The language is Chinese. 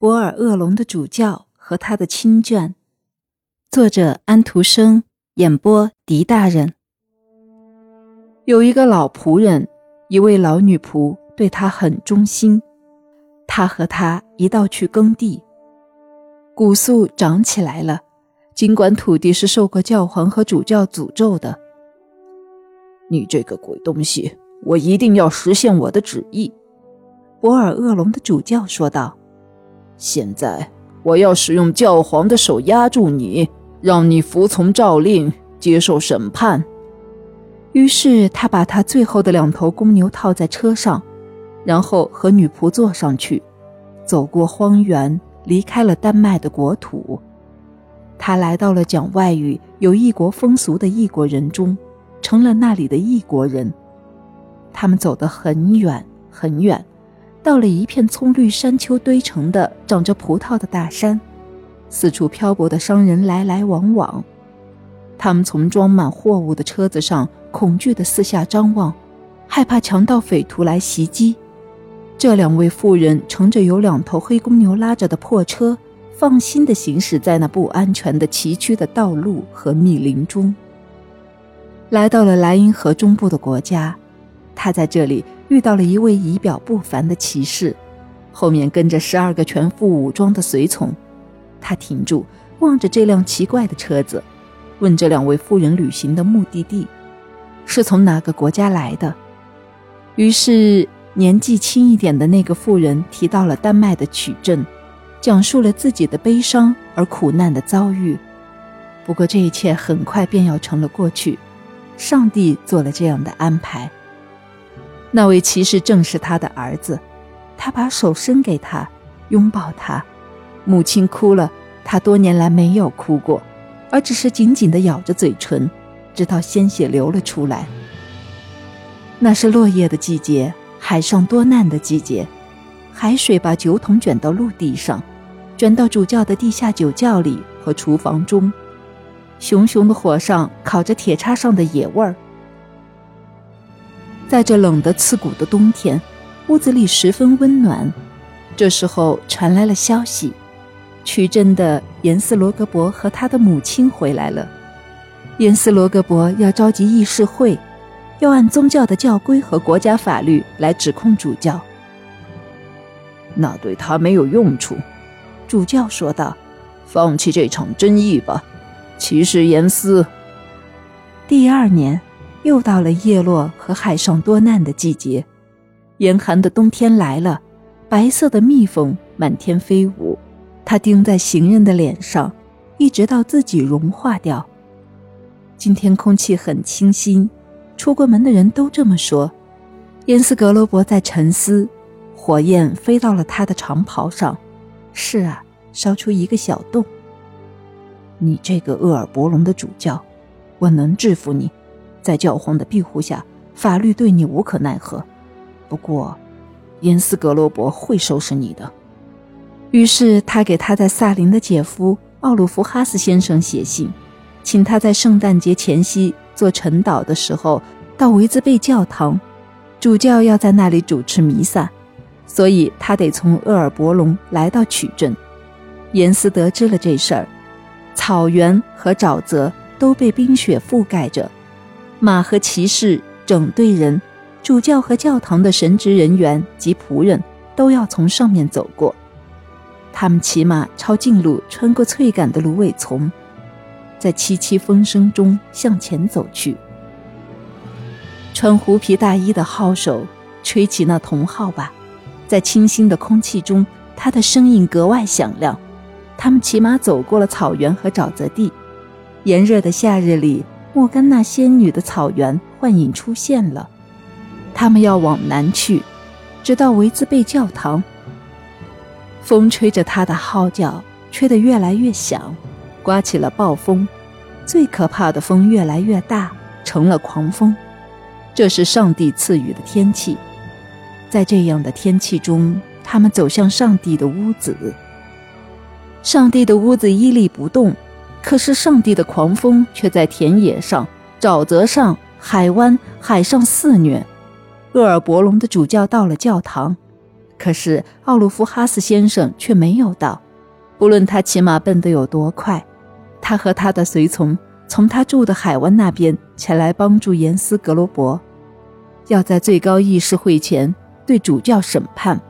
博尔厄龙的主教和他的亲眷，作者安徒生，演播狄大人。有一个老仆人，一位老女仆对他很忠心。他和他一道去耕地，古树长起来了。尽管土地是受过教皇和主教诅咒的，你这个鬼东西，我一定要实现我的旨意。”博尔厄龙的主教说道。现在我要使用教皇的手压住你，让你服从诏令，接受审判。于是他把他最后的两头公牛套在车上，然后和女仆坐上去，走过荒原，离开了丹麦的国土。他来到了讲外语、有异国风俗的异国人中，成了那里的异国人。他们走得很远很远。到了一片葱绿山丘堆成的、长着葡萄的大山，四处漂泊的商人来来往往。他们从装满货物的车子上恐惧地四下张望，害怕强盗匪徒来袭击。这两位妇人乘着有两头黑公牛拉着的破车，放心地行驶在那不安全的崎岖的道路和密林中。来到了莱茵河中部的国家，他在这里。遇到了一位仪表不凡的骑士，后面跟着十二个全副武装的随从。他停住，望着这辆奇怪的车子，问这两位妇人旅行的目的地，是从哪个国家来的。于是年纪轻一点的那个妇人提到了丹麦的曲镇，讲述了自己的悲伤而苦难的遭遇。不过这一切很快便要成了过去，上帝做了这样的安排。那位骑士正是他的儿子，他把手伸给他，拥抱他。母亲哭了，他多年来没有哭过，而只是紧紧地咬着嘴唇，直到鲜血流了出来。那是落叶的季节，海上多难的季节，海水把酒桶卷到陆地上，卷到主教的地下酒窖里和厨房中，熊熊的火上烤着铁叉上的野味儿。在这冷得刺骨的冬天，屋子里十分温暖。这时候传来了消息，曲镇的严斯罗格伯和他的母亲回来了。严斯罗格伯要召集议事会，要按宗教的教规和国家法律来指控主教。那对他没有用处，主教说道：“放弃这场争议吧，骑士严斯。”第二年。又到了叶落和海上多难的季节，严寒的冬天来了，白色的蜜蜂满天飞舞，它叮在行人的脸上，一直到自己融化掉。今天空气很清新，出过门的人都这么说。严斯格罗伯在沉思，火焰飞到了他的长袍上，是啊，烧出一个小洞。你这个厄尔伯龙的主教，我能制服你。在教皇的庇护下，法律对你无可奈何。不过，严斯格罗伯会收拾你的。于是，他给他在萨林的姐夫奥鲁弗哈斯先生写信，请他在圣诞节前夕做晨祷的时候到维兹贝教堂，主教要在那里主持弥撒，所以他得从厄尔伯龙来到曲镇。严斯得知了这事儿，草原和沼泽都被冰雪覆盖着。马和骑士、整队人、主教和教堂的神职人员及仆人都要从上面走过。他们骑马抄近路，穿过翠杆的芦苇丛，在凄凄风声中向前走去。穿狐皮大衣的号手吹起那铜号吧，在清新的空气中，他的声音格外响亮。他们骑马走过了草原和沼泽地，炎热的夏日里。莫甘娜仙女的草原幻影出现了，他们要往南去，直到维兹贝教堂。风吹着他的号角，吹得越来越响，刮起了暴风，最可怕的风越来越大，成了狂风。这是上帝赐予的天气，在这样的天气中，他们走向上帝的屋子。上帝的屋子屹立不动。可是，上帝的狂风却在田野上、沼泽上、海湾、海上肆虐。厄尔伯龙的主教到了教堂，可是奥鲁夫哈斯先生却没有到。不论他骑马奔得有多快，他和他的随从从他住的海湾那边前来帮助严斯格罗伯，要在最高议事会前对主教审判。